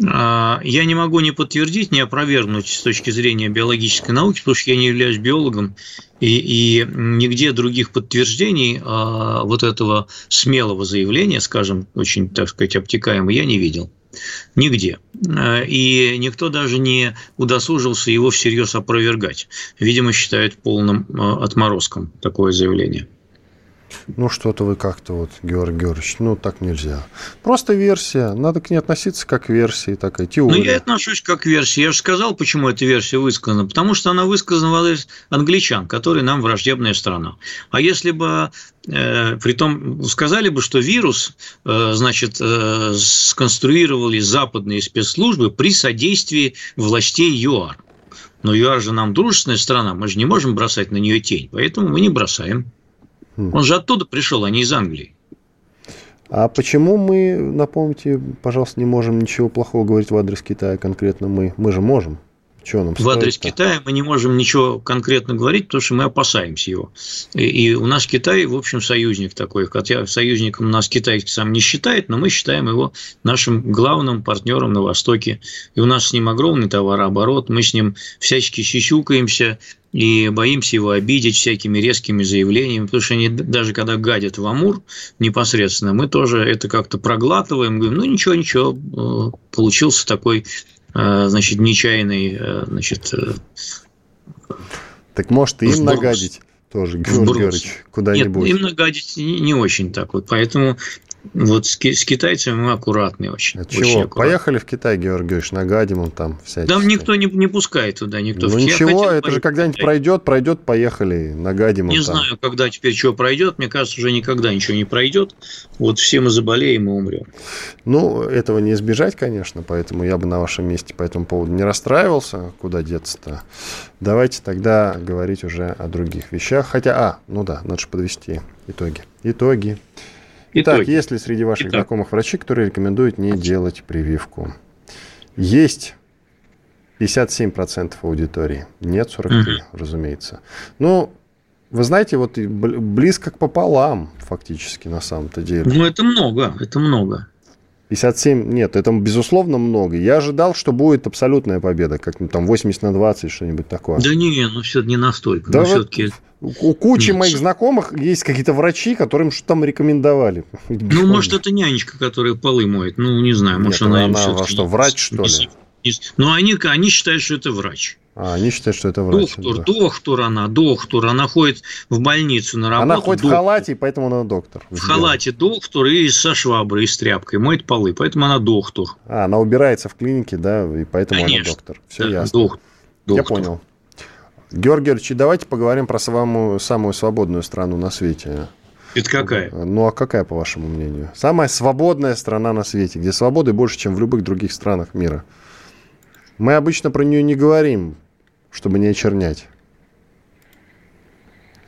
Speaker 5: А, я не могу не подтвердить, не опровергнуть с точки зрения биологической науки, потому что я не являюсь биологом, и, и нигде других подтверждений а, вот этого смелого заявления, скажем, очень, так сказать, обтекаемо, я не видел. Нигде. Э, и никто даже не удосужился его всерьез опровергать. Видимо, считают полным э, отморозком такое заявление.
Speaker 2: Ну, что-то вы как-то вот, Георгий Георгиевич, ну, так нельзя. Просто версия. Надо к ней относиться как к версии, такая теория.
Speaker 5: Ну, я отношусь как к версии. Я же сказал, почему эта версия высказана. Потому что она высказана в адрес англичан, которые нам враждебная страна. А если бы э, Притом сказали бы, что вирус, э, значит, э, сконструировали западные спецслужбы при содействии властей ЮАР. Но ЮАР же нам дружественная страна, мы же не можем бросать на нее тень, поэтому мы не бросаем. Он же оттуда пришел, а не из Англии.
Speaker 2: А почему мы, напомните, пожалуйста, не можем ничего плохого говорить в адрес Китая конкретно мы? Мы же можем.
Speaker 5: Чего нам в адрес Китая мы не можем ничего конкретно говорить, потому что мы опасаемся его. И, и у нас Китай, в общем, союзник такой. Хотя союзником нас Китай сам не считает, но мы считаем его нашим главным партнером на Востоке. И у нас с ним огромный товарооборот, мы с ним всячески щищукаемся и боимся его обидеть всякими резкими заявлениями, потому что они даже когда гадят в Амур непосредственно, мы тоже это как-то проглатываем, говорим, ну ничего, ничего, э, получился такой значит, нечаянный, э, значит... Э,
Speaker 2: так может и им сброс. нагадить тоже, Георгий Георгиевич, куда-нибудь?
Speaker 5: Нет, им нагадить не, не очень так вот, поэтому Вот с, с китайцами мы аккуратные очень.
Speaker 2: От чего? Очень Поехали в Китай, Георгиевич, нагадим он там всячески.
Speaker 5: Там никто не, не пускает туда, никто.
Speaker 2: Ну ничего, это же когда-нибудь пройдет, пройдет, поехали, нагадим
Speaker 5: Не знаю, когда теперь что пройдет, мне кажется, уже никогда ничего не пройдет. Вот все мы заболеем и умрем.
Speaker 2: Ну, этого не избежать, конечно, поэтому я бы на вашем месте по этому поводу не расстраивался, куда деться-то. Давайте тогда говорить уже о других вещах. Хотя, а, ну да, надо же подвести итоги. Итоги. Итак, Итоги. есть ли среди ваших Итак. знакомых врачи, которые рекомендуют не делать прививку? Есть 57% аудитории. Нет 43%, угу. разумеется. Ну, вы знаете, вот близко к пополам фактически на самом-то деле.
Speaker 5: Ну, это много, это много.
Speaker 2: 57, нет, это безусловно много. Я ожидал, что будет абсолютная победа, как там 80 на 20, что-нибудь такое.
Speaker 5: Да не, ну все не настолько.
Speaker 2: Да вот все-таки... У кучи нет. моих знакомых есть какие-то врачи, которым что там рекомендовали.
Speaker 5: Ну, может, это нянечка, которая полы моет. Ну, не знаю, может, нет, она,
Speaker 2: она, она что, врач, что ли?
Speaker 5: Ну, они, они считают, что это врач.
Speaker 2: А, они считают, что это врач.
Speaker 5: Доктор, да. доктор она, доктор. Она ходит в больницу на работу.
Speaker 2: Она ходит доктор. в халате, поэтому она доктор.
Speaker 5: В халате доктор и со шваброй, и с тряпкой. Моет полы, поэтому она доктор.
Speaker 2: А, она убирается в клинике, да, и поэтому Конечно. она доктор. Все да, ясно. Доктор. Я понял. Георгий Георгиевич, давайте поговорим про самую, самую свободную страну на свете.
Speaker 5: Это какая?
Speaker 2: Ну, а какая, по вашему мнению? Самая свободная страна на свете, где свободы больше, чем в любых других странах мира. Мы обычно про нее не говорим, чтобы не очернять.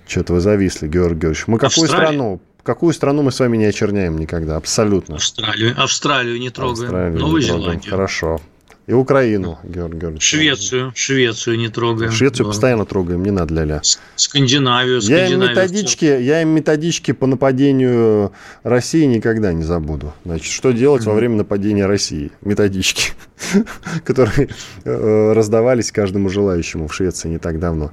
Speaker 2: Что-то вы зависли, Георгий Георгиевич. Мы какую Австралия? страну? Какую страну мы с вами не очерняем никогда? Абсолютно.
Speaker 5: Австралию. Австралию не трогаем. Австралию Новую не трогаем. Зеландию.
Speaker 2: Хорошо. И Украину, Георгий Георгиевич.
Speaker 5: Швецию, Швецию не трогаем.
Speaker 2: Швецию да. постоянно трогаем, не надо ля-ля.
Speaker 5: Скандинавию,
Speaker 2: Я им, методички, я им методички по нападению России никогда не забуду. Значит, что делать mm-hmm. во время нападения России? Методички, которые э, раздавались каждому желающему в Швеции не так давно.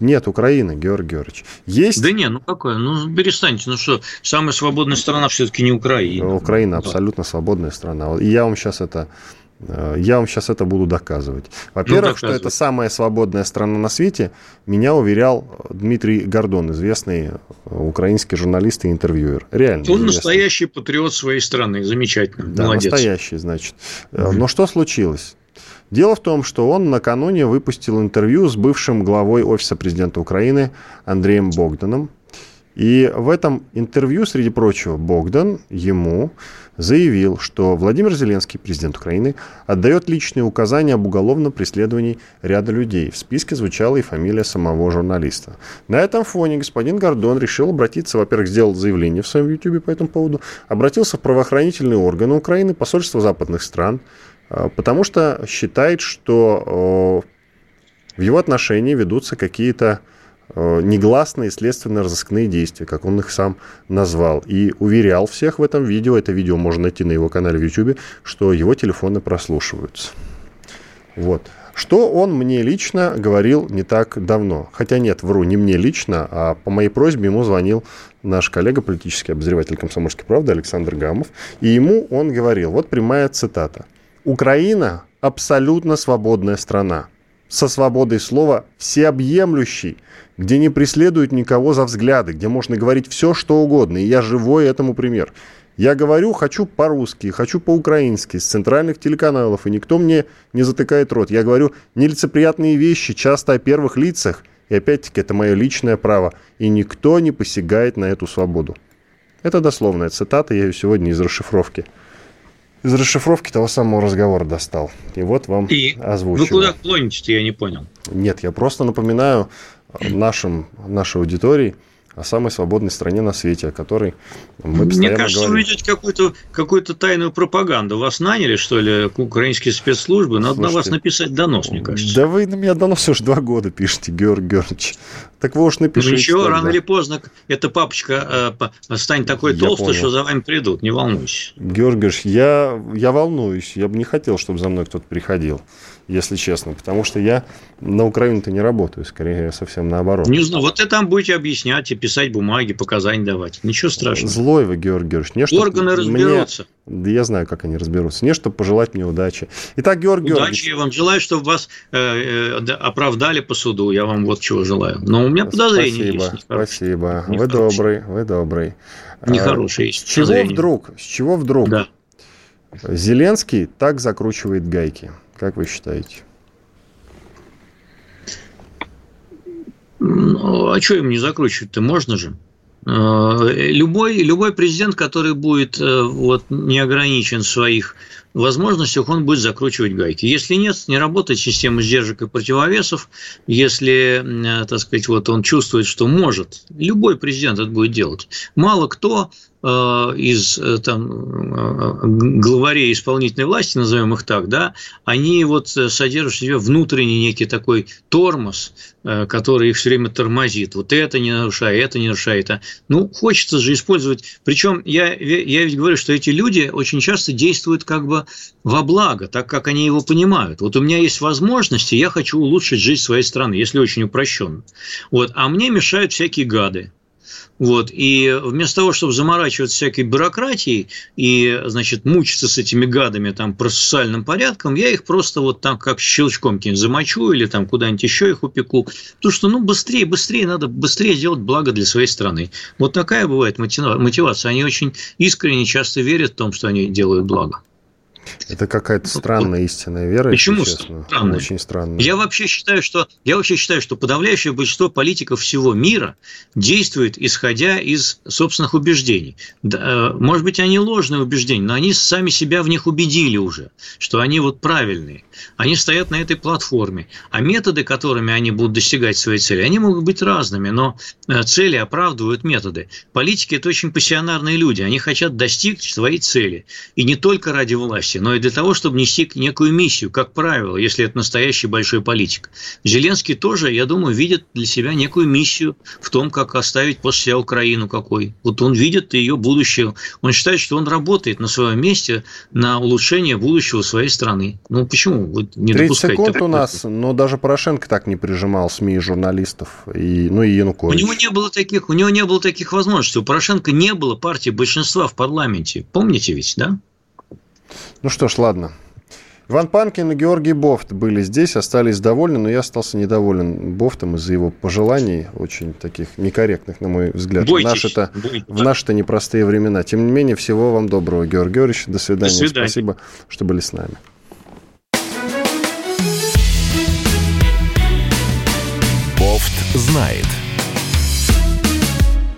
Speaker 2: Нет, Украина, Георгий Георгиевич. Есть...
Speaker 5: Да не, ну какое? Ну перестаньте, ну что, самая свободная страна все-таки не Украина.
Speaker 2: Украина абсолютно свободная страна. И я вам сейчас это я вам сейчас это буду доказывать. Во-первых, ну, что это самая свободная страна на свете, меня уверял Дмитрий Гордон, известный э, украинский журналист и интервьюер. Реально.
Speaker 5: Он известный. настоящий патриот своей страны. Замечательно.
Speaker 2: Да, Молодец. настоящий, значит. Но что случилось? Дело в том, что он накануне выпустил интервью с бывшим главой Офиса президента Украины Андреем Богданом. И в этом интервью, среди прочего, Богдан ему заявил, что Владимир Зеленский, президент Украины, отдает личные указания об уголовном преследовании ряда людей. В списке звучала и фамилия самого журналиста. На этом фоне господин Гордон решил обратиться, во-первых, сделал заявление в своем YouTube по этому поводу, обратился в правоохранительные органы Украины, посольство западных стран, а, потому что считает, что в его отношении ведутся какие-то Э, негласные следственно-розыскные действия, как он их сам назвал. И уверял всех в этом видео, это видео можно найти на его канале в YouTube, что его телефоны прослушиваются. Вот. Что он мне лично говорил не так давно. Хотя нет, вру, не мне лично, а по моей просьбе ему звонил наш коллега, политический обозреватель «Комсомольской правды» Александр Гамов. И ему он говорил, вот прямая цитата. «Украина абсолютно свободная страна со свободой слова всеобъемлющий, где не преследуют никого за взгляды, где можно говорить все, что угодно. И я живой этому пример. Я говорю, хочу по-русски, хочу по-украински, с центральных телеканалов, и никто мне не затыкает рот. Я говорю нелицеприятные вещи, часто о первых лицах, и опять-таки это мое личное право, и никто не посягает на эту свободу. Это дословная цитата, я ее сегодня из расшифровки из расшифровки того самого разговора достал. И вот вам и озвучиваю.
Speaker 5: Вы куда клоните я не понял.
Speaker 2: Нет, я просто напоминаю нашим, нашей аудитории – о самой свободной стране на свете, о которой мы постоянно
Speaker 5: Мне кажется,
Speaker 2: говорим.
Speaker 5: вы ведете какую-то какую тайную пропаганду. Вас наняли, что ли, украинские спецслужбы? Надо Слушайте, на вас написать донос, мне кажется.
Speaker 2: Да вы на меня донос уже два года пишете, Георгий Георгиевич. Так вы уж напишите. Ну,
Speaker 5: ничего, тогда. рано или поздно эта папочка э, станет такой толстой, что за вами придут. Не волнуйся.
Speaker 2: Георгиевич, я, я волнуюсь. Я бы не хотел, чтобы за мной кто-то приходил. Если честно, потому что я на Украину-то не работаю, скорее совсем наоборот.
Speaker 5: Не знаю, вот это там будете объяснять и писать бумаги, показания давать. Ничего страшного.
Speaker 2: Злой вы, Георгий Георгиевич. Не,
Speaker 5: Органы разберутся.
Speaker 2: Мне... Да я знаю, как они разберутся. Не, чтобы пожелать мне удачи. Итак, Георгий
Speaker 5: Удачи Георгиевич. я вам желаю, чтобы вас э, э, оправдали по суду. Я вам вот чего желаю. Но у меня подозрение
Speaker 2: Спасибо, есть. Спасибо. Вы добрый, вы добрый.
Speaker 5: Нехороший есть.
Speaker 2: С чего вдруг? С чего вдруг? Да. Зеленский так закручивает гайки. Как вы считаете?
Speaker 5: Ну, а что им не закручивать-то? Можно же. Э, любой, любой президент, который будет э, вот, не ограничен в своих возможностях, он будет закручивать гайки. Если нет, не работает система сдержек и противовесов, если, э, так сказать, вот он чувствует, что может, любой президент это будет делать. Мало кто из э, там, э, главарей исполнительной власти, назовем их так, да, они вот содержат в себе внутренний некий такой тормоз, который их все время тормозит. Вот это не нарушай, это не нарушай. Это. Ну, хочется же использовать. Причем я, я ведь говорю, что эти люди очень часто действуют как бы во благо, так как они его понимают. Вот у меня есть возможности, я хочу улучшить жизнь своей страны, если очень упрощенно. Вот, а мне мешают всякие гады. Вот. И вместо того, чтобы заморачиваться всякой бюрократией и, значит, мучиться с этими гадами там процессуальным порядком, я их просто вот там как щелчком каким замочу или там куда-нибудь еще их упеку. Потому что, ну, быстрее, быстрее, надо быстрее сделать благо для своей страны. Вот такая бывает мотивация. Они очень искренне часто верят в том, что они делают благо.
Speaker 2: Это какая-то странная истинная вера.
Speaker 5: Почему странная?
Speaker 2: Очень странная.
Speaker 5: Я вообще считаю, что я вообще считаю, что подавляющее большинство политиков всего мира действует исходя из собственных убеждений. Э, может быть, они ложные убеждения, но они сами себя в них убедили уже, что они вот правильные. Они стоят на этой платформе, а методы, которыми они будут достигать своей цели, они могут быть разными, но э, цели оправдывают методы. Политики это очень пассионарные люди, они хотят достичь своей цели и не только ради власти, но и для того, чтобы нести некую миссию, как правило, если это настоящий большой политик. Зеленский тоже, я думаю, видит для себя некую миссию в том, как оставить после себя Украину какой. Вот он видит ее будущее. Он считает, что он работает на своем месте на улучшение будущего своей страны. Ну почему вы не
Speaker 2: 30 секунд у нас, но даже Порошенко так не прижимал СМИ и журналистов, и, ну и Янукович.
Speaker 5: У него не было таких, у него не было таких возможностей. У Порошенко не было партии большинства в парламенте. Помните ведь, да?
Speaker 2: Ну что ж, ладно. Иван Панкин и Георгий Бофт были здесь, остались довольны, но я остался недоволен Бофтом из-за его пожеланий, очень таких некорректных, на мой взгляд. Бойтесь, в наши-то, бойтесь. в наши-то непростые времена. Тем не менее, всего вам доброго, Георгий Георгиевич. До свидания. До свидания. Спасибо, что были с нами.
Speaker 1: Бофт знает.